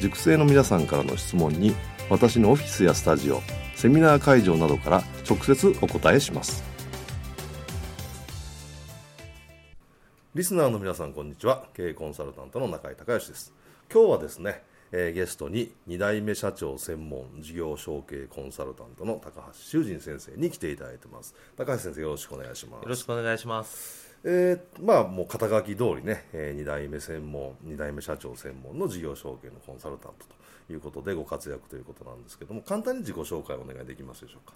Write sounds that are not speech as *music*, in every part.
塾生の皆さんからの質問に私のオフィスやスタジオセミナー会場などから直接お答えします。リスナーの皆さんこんにちは。経営コンサルタントの中井隆義です。今日はですね、えー、ゲストに2代目社長専門事業承継コンサルタントの高橋修人先生に来ていただいてます。高橋先生よろしくお願いします。よろしくお願いしますえー、まあもう肩書き通りね、えー、2代目専門2代目社長専門の事業承継のコンサルタントということでご活躍ということなんですけども簡単に自己紹介をお願いできますでしょうか？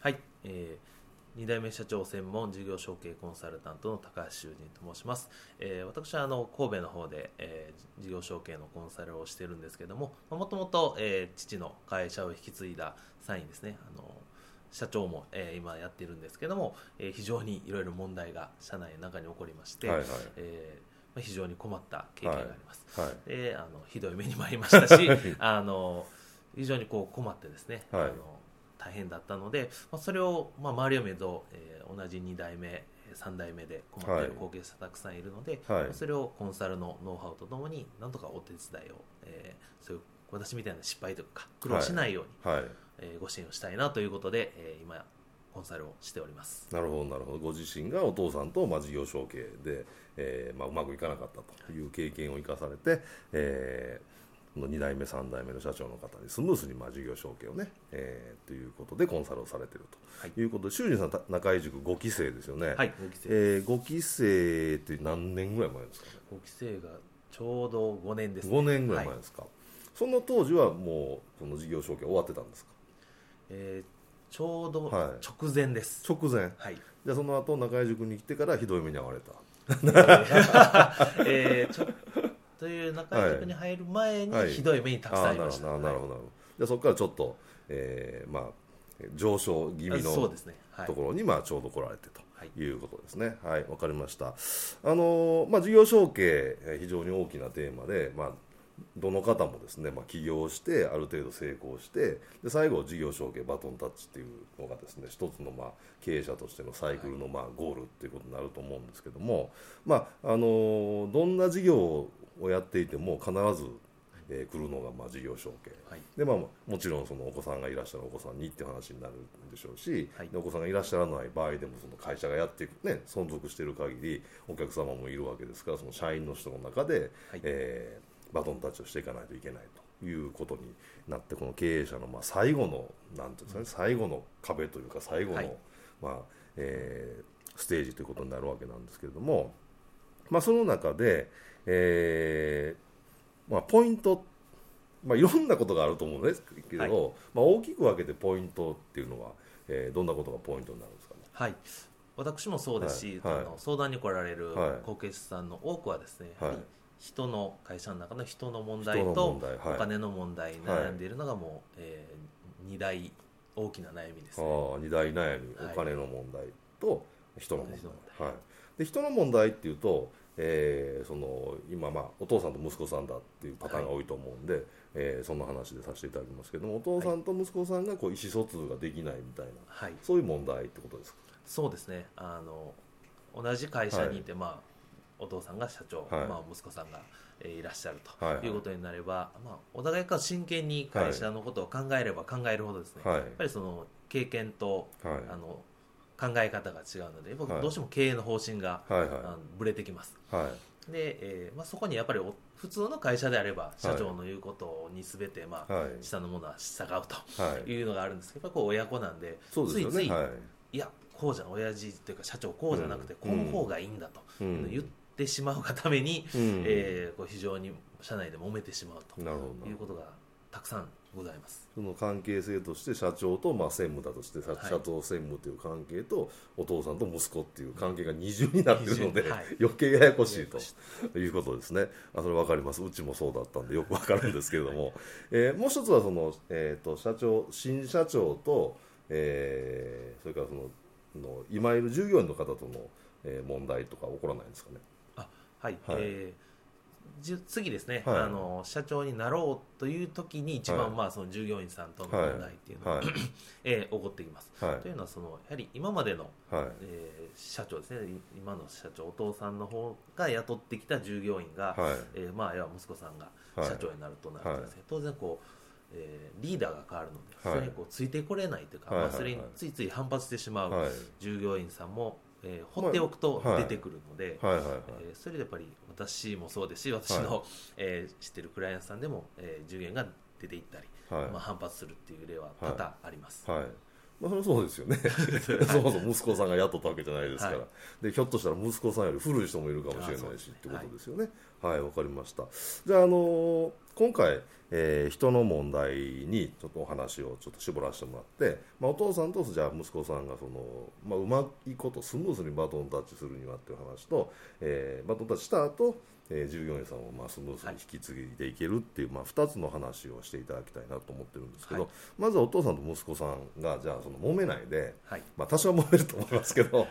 はい、えー、2代目社長専門事業承継コンサルタントの高橋修人と申します、えー、私はあの神戸の方で、えー、事業承継のコンサルをしてるんですけどももともと父の会社を引き継いだ際にですねあの社長も、えー、今やっているんですけども、えー、非常にいろいろ問題が社内の中に起こりまして、はいはい、えーまあ、非常に困った経験があります、はいはい、であのひどい目にもありましたし *laughs* あの非常にこう困ってですね、はい、あの大変だったので、まあ、それを、まあ、周りを見ると、えー、同じ2代目3代目で困っている後継者たくさんいるので、はい、それをコンサルのノウハウとともになんとかお手伝いを、えー、そういう私みたいな失敗とか苦労しないように、はいえー、ご支援をしたいなということで、えー、今コンサルをしております。なるほどなるほど。ご自身がお父さんと、まあ、事業承継で、えーまあ、うまくいかなかったという経験を生かされて、はい、えー、2代目3代目の社長の方にスムースにまあ事業承継をね、えー、ということでコンサルをされていると。い。うことで、修二さん中井塾5期生ですよね。はい5期生、えー、5期生って何年ぐらい前ですかね？5期生がちょうど5年ですね。5年ぐらい前ですか、はい、その当時はもうこの事業承継終わってたんですか？えー、ちょうど直前です、はい、直前。はい。じゃあその後中井塾に来てからひどい目に遭われた。えー、ちょという中井塾に入る前にひどい目にたくさんありました、はい、なるほどなるほどじゃあそこからちょっと、えー、まあ上昇気味の、ところにまあちょうど来られてとい。うことですね。はいわ、かりました。あのまあ事業承継非常に大きなテーマでまあどの方もですね、まあ、起業してある程度成功してで最後事業承継バトンタッチっていうのがですね一つのまあ経営者としてのサイクルのまあゴールっていうことになると思うんですけども、まあ、あのどんな事業をやっていても必ずえー、来るのがまあ事業承継、はい、でまあ、もちろんそのお子さんがいらっしゃるお子さんにっていう話になるんでしょうし、はい、お子さんがいらっしゃらない場合でもその会社がやっていく、ね、存続している限りお客様もいるわけですからその社員の人の中で、はい、えーバトンタッチをしていかないといけないということになってこの経営者のまあ最後のなんていうんですかね最後の壁というか最後の、はい、まあえー、ステージということになるわけなんですけれども、まあ、その中で、えーまあ、ポイントまあ、いろんなことがあると思うんですけど、はい、まあ、大きく分けてポイントっていうのは、えー、どんなことがポイントになるんですかね？はい。私もそうですし、はい。はい、あの相談に来られる後継者さんの多くはですね、はい、人の会社の中の人の問題とお金の問題悩んでいるのがもう、はい、えー、2大大きな悩みです、ね、あ2大悩み、お金の問題と人の問題、はい、で人の問題っていうと、えー、その今、まあ、お父さんと息子さんだっていうパターンが多いと思うんで、はい、えー、そんな話でさせていただきますけどもお父さんと息子さんがこう意思疎通ができないみたいな、はい、そういう問題ってことですか？そうですね。あの同じ会社にいて、まあお父さんが社長、はい、まあ、息子さんが、えー、いらっしゃるということになれば、はいまあ、お互いが真剣に会社のことを考えれば考えるほどですね、はい、やっぱりその経験と、あの考え方が違うので僕どうしても経営の方針が、はいはい、ぶれてきます、はい、で、えーまあ、そこにやっぱり普通の会社であれば社長の言うことにすべて、まあ、はい、下の者は従うとい。うのがあるんですけどやっぱこう親子なんで、ね、ついつい、はい、いやこうじゃ親父というか社長こうじゃなくてこの方がいいんだと、うん、言ってしまうがために、うん、えー、こう非常に社内で揉めてしまうということがたくさんございます。その関係性として社長とまあ専務だとして、社長専務という関係とお父さんと息子っていう関係が二重になっているので、はい、余計ややこしいということですね。あそれ分かります。うちもそうだったんでよく分かるんですけれども、えー、もう一つはその、えーと、社長新社長と、えー、それからそのの今いる従業員の方との、えー、問題とか起こらないんですかね？あはい、はい、えー次ですね、はい、あの社長になろうという時に一番、はい、まあ、その従業員さんとの問題っていうのが、はい、*laughs* えー、起こってきます、というのはそのやはり今までの、はい、えー、社長ですね。今の社長お父さんの方が雇ってきた従業員が、はい、えー、まあ、要は息子さんが社長になるとなるとですね、当然こうえー、リーダーが変わるので、それにこうついてこれないというか、まあ、それについつい反発してしまう従業員さんも、えー、放っておくと出てくるので、えそれでやっぱり私もそうです。し私の、はい、えー、知ってるクライアントさんでも、えー、従業員が出ていったり、はい、まあ、反発するっていう例は多々あります。はいまあ、そうですよね。*laughs* そもそも息子さんが雇ったわけじゃないですから、はい、でひょっとしたら息子さんより古い人もいるかもしれないしってことですよね。はいわ、はい、かりました。じゃあ、あのー、今回、えー、人の問題にちょっとお話をちょっと絞らせてもらって、まあ、お父さんとじゃあ息子さんがその、まあ、うまいことスムーズにバトンタッチするにはっていう話と、えー、バトンタッチした後えー、従業員さんをまあスムーズに引き継いでいけるっていう、まあ、2つの話をしていただきたいなと思ってるんですけど、はい、まずはお父さんと息子さんがじゃあその揉めないで、はい、まあ、多少揉めると思いますけど、はい、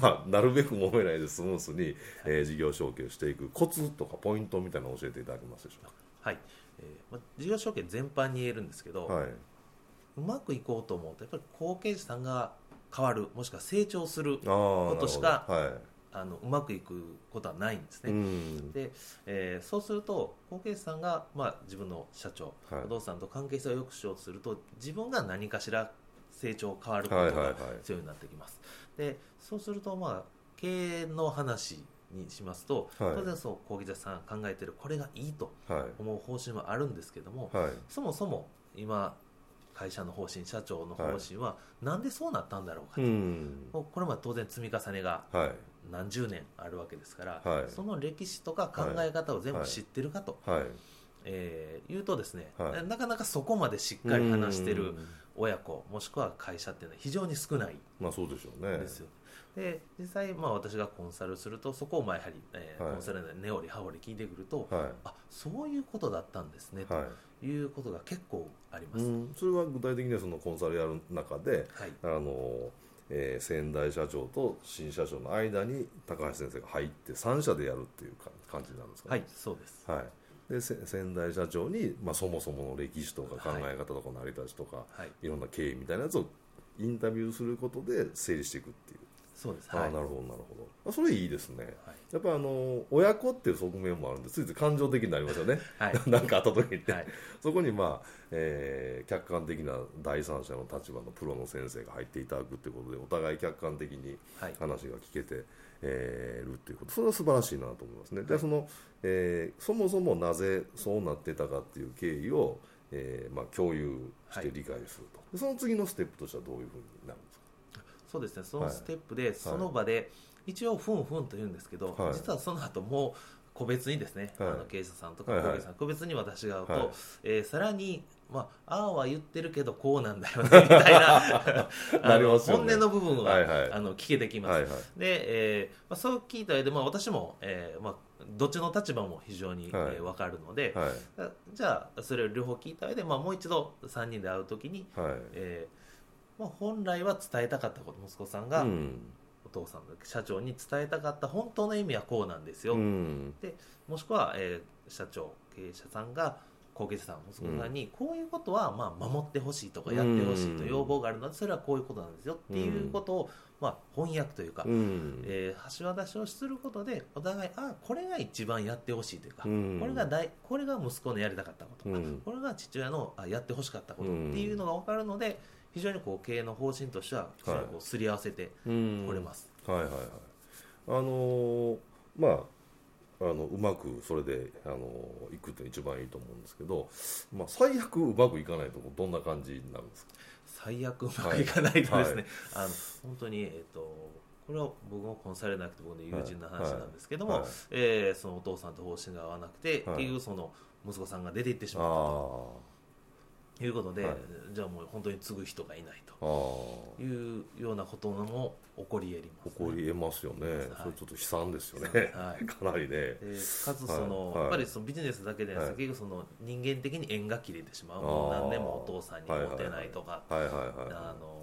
まあ、なるべく揉めないでスムーズに、えー、事業承継していくコツとかポイントみたいなのを教えていただけますでしょうか？はい。えーまあ、事業承継全般に言えるんですけど、はい、うまくいこうと思うとやっぱり後継者さんが変わるもしくは成長することしか、はいあのうまくいくことはないんですね、うん、でえー、そうすると後継者さんが、まあ、自分の社長、はい、不動産と関係性を良くしようとすると自分が何かしら成長変わることが必要になってきます、はいはいはい、でそうすると、まあ、経営の話にしますと、はい、当然そう後継者さん考えてるこれがいいと思う方針はあるんですけども、はい、そもそも今会社の方針社長の方針は、なんでそうなったんだろうかと、これも当然積み重ねが何十年あるわけですから、はい、その歴史とか考え方を全部知ってるかと、はい、えー、言うとですね、はい、なかなかそこまでしっかり話してる親子もしくは会社っていうのは非常に少ないまあそうでしょうね。ですよ。で実際、まあ、私がコンサルするとそこをまあやはり、えー、コンサルで根掘り葉掘り聞いてくると、はい、あそういうことだったんですね、ということが結構あります、それは具体的にはそのコンサルやる中で、あのえー、先代社長と新社長の間に高橋先生が入って3社でやるっていう感じなんですかね。はいそうです、はい。で先代社長に、まあ、そもそもの歴史とか考え方とか成り立ちとか、はい、いろんな経緯みたいなやつをインタビューすることで整理していくっていうそうです、はい、あなるほどなるほど。それいいですね、はい、やっぱあの親子っていう側面もあるんでついつい感情的になりますよね、はい、*laughs* なんかあった時って、はい、そこにまあ、えー、客観的な第三者の立場のプロの先生が入っていただくっていうことでお互い客観的に話が聞けて、はい、えー、るっていうこと。それは素晴らしいなと思いますね、でその、えー、そもそもなぜそうなってたかっていう経緯を、えーまあ、共有して理解すると、その次のステップとしてはどういうふうになるんですか？そうですね。そのステップで、その場で一応ふんふんと言うんですけど、実はその後もう個別にですね、あの経営者さんとか小さん、個別に私が会うと、はえさらにまあ、ああは言ってるけどこうなんだよねみたいな *laughs* あの、本音の部分は、あの聞けてきます、で、えーまあ、そう聞いた上で、まあ、私も、えーまあ、どっちの立場も非常に、はえ分かるので、じゃあそれを両方聞いた上で、まあ、もう一度3人で会うときに、はい。えーまあ、本来は伝えたかったこと。息子さんが、お父さんの社長に伝えたかった本当の意味はこうなんですよ、うん、でもしくは、えー、社長経営者さんが後継者さん息子さんにこういうことはまあ守ってほしいとかやってほしいと要望があるのでそれはこういうことなんですよっていうことをまあ翻訳というか、えー、橋渡しをすることでお互いあこれが一番やってほしいというか、これが大これが息子のやりたかったことか、これが父親のあやってほしかったことっていうのが分かるので非常にこう経営の方針としてはこうすり合わせてこれます。はいはいはい。あのー、まああのうまくそれであのいくって一番いいと思うんですけど、まあ、最悪うまくいかないとどんな感じになるんですか？最悪うまくいかないとですね、はい。はい、あの本当に、えーと、これは僕もコンサルなくて僕の友人の話なんですけども、はい。はい、えー、そのお父さんと方針が合わなくて、はい、結局その息子さんが出ていってしまったと。いうことで、はい、じゃあもう本当に継ぐ人がいないと。いうようなことも起こり得ります、ね、起こり得ますよね、はい、それちょっと悲惨ですよね、はい、*laughs* かなりね。かつその、やっぱりそのビジネスだけではなくて、結局その人間的に縁が切れてしまう。もう何年もお父さんにモテないとか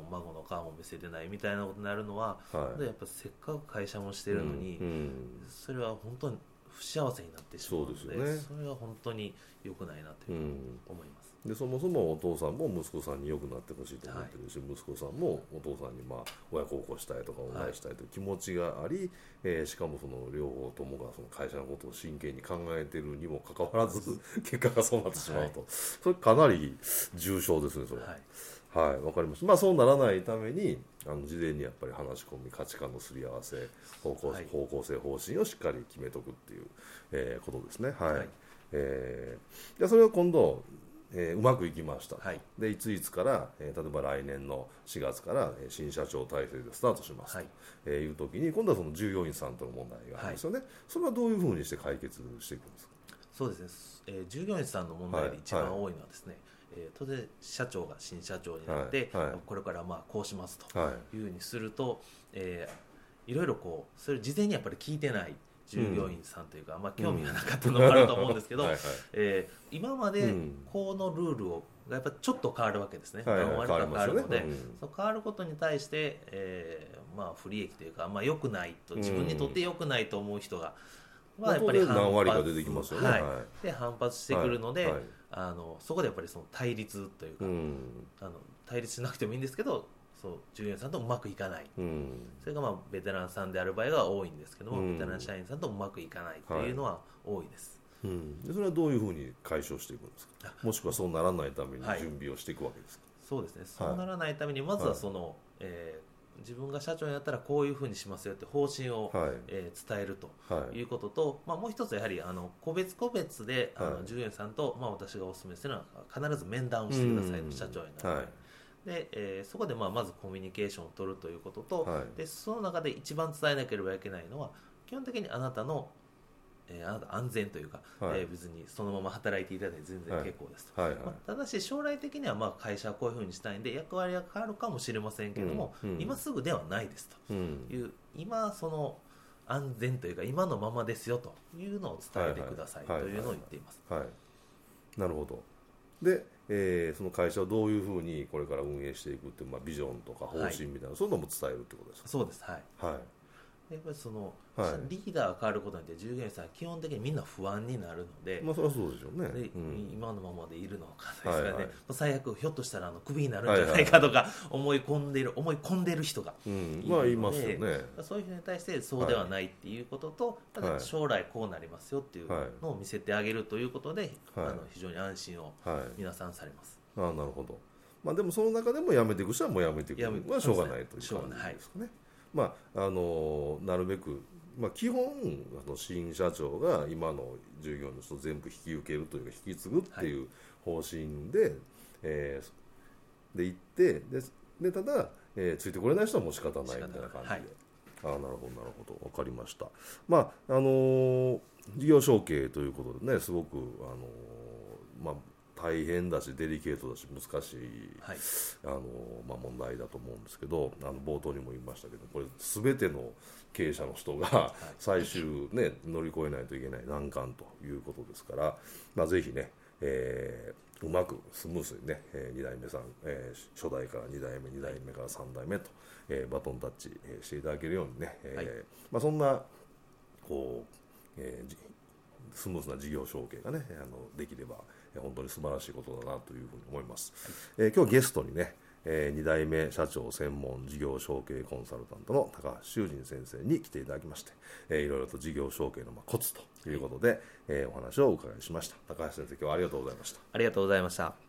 孫の顔も見せてないみたいなことになるのは、やっぱせっかく会社もしてるのに、うんうん、それは本当に不幸せになってしまうのでそで、ね、それは本当に良くないなという思います、でそもそもお父さんも息子さんに良くなってほしいと思ってるし、はい、息子さんもお父さんにまあ親孝行したいとか恩返したいという気持ちがあり、はい、えー、しかもその両方ともがその会社のことを真剣に考えてるにもかかわらず *laughs* 結果がそうなってしまうと、はい、それかなり重症ですねそれは。い。はい、わかりました。まあそうならないために、あの事前にやっぱり話し込み、価値観のすり合わせ、方向,、方向性、方針をしっかり決めとくっていう、えー、ことですね。はい。はい、えー、じゃそれを今度、えー、うまくいきました、はい、でいついつから、えー、例えば来年の4月から、えー、新社長体制でスタートしますと、はい。えー、いう時に今度はその従業員さんとの問題があるんですよね、はい、それはどういうふうにして解決していくんですか？そうですね、えー、従業員さんの問題で一番多いのはですね、はい。はい、えー、当然社長が新社長になって、はい。はい、これからまあこうしますとい。うふうにすると、はいえー、いろいろこうそれ事前にやっぱり聞いてない従業員さんというか、あん。ま興味がなかったのもあると思うんですけどはい、えー、今までこのルールをやっぱちょっと変わるわけですね、はいは変わるので、ねうん、そ変わることに対して、えーまあ、不利益というか、まあ、良くないと自分にとって良くないと思う人が、まあ、やっぱり何割か出てきますよね、はい、で反発してくるので、はい。はい、あのそこでやっぱりその対立というか、うん、あの対立しなくてもいいんですけどそう従業員さんとうまくいかない、うん、それがまあベテランさんである場合が多いんですけども、うん、ベテラン社員さんとうまくいかないというのは多いです、はい、うん、でそれはどういうふうに解消していくんですか？もしくはそうならないために準備をしていくわけですか、はい、そうですね。そうならないためにまずはその、はい、えー、自分が社長になったらこういうふうにしますよって方針を、はい、えー、伝えるとい。うことと、まあ、もう一つやはりあの個別個別であの従業員さんと、まあ、私がお勧めするのは必ず面談をしてくださいと、社長になる、はいで、えー、そこでまあまずコミュニケーションを取るということと、はい、でその中で一番伝えなければいけないのは基本的にあなたの、えー、あなた安全というか、はい、えー、別にそのまま働いていただいて全然結構ですと、はいはい。はい、まあ、ただし将来的にはまあ会社はこういうふうにしたいんで役割が変わるかもしれませんけども、うん。うん、今すぐではないですと。いう、うん、今その安全というか今のままですよというのを伝えてくださいというのを言っています。はい、はいはい、なるほど。でえー、その会社をどういうふうにこれから運営していくっていう、まあ、ビジョンとか方針みたいな、はい、そういうのも伝えるってことですか？そうです。はい、はいやっぱりその、はい、リーダーが変わることによって従業員さんは基本的にみんな不安になるので、まあ、それはそうでしょうね、うん、今のままでいるのかですかね、はいはい、最悪ひょっとしたらあのクビになるんじゃないかとか思い込んでる、思い込んでる人がいるので、うん、まあいますよね。そういう人に対してそうではないっていうことと、はい、ただ将来こうなりますよっていうのを見せてあげるということで、あの非常に安心を皆さんされます。あなるほど、まあ、でもその中でも辞めていく人はもう辞めていく。のはしょうがないという感じですかね。はい、まあ、あのなるべく、まあ、基本あの新社長が今の従業員の人全部引き受けるというか引き継ぐっていう方針で、はい、えー、で行ってででただ、えー、ついてこれない人はもう仕方ないみたいな感じで。はい。あなるほどなるほど。分かりました。まああのー、事業承継ということでねすごくあのー、まあ大変だしデリケートだし難しい、はい、あのまあ、問題だと思うんですけどあの冒頭にも言いましたけどこれ全ての経営者の人が最終、ね、乗り越えないといけない難関ということですから、まあ、ぜひね、えー、うまくスムーズにね、えー、2代目さん、えー、初代から2代目2代目から3代目と、えー、バトンタッチ、えー、していただけるようにね、えー、はい、まあ、そんなこう、えー、スムーズな事業承継がねあのできれば本当に素晴らしいことだなというふうに思います、えー、今日ゲストにねえー、2代目社長専門事業承継コンサルタントの高橋修仁先生に来ていただきまして、えー、いろいろと事業承継のコツということで、えー、お話をお伺いしました。高橋先生今日はありがとうございました。ありがとうございました。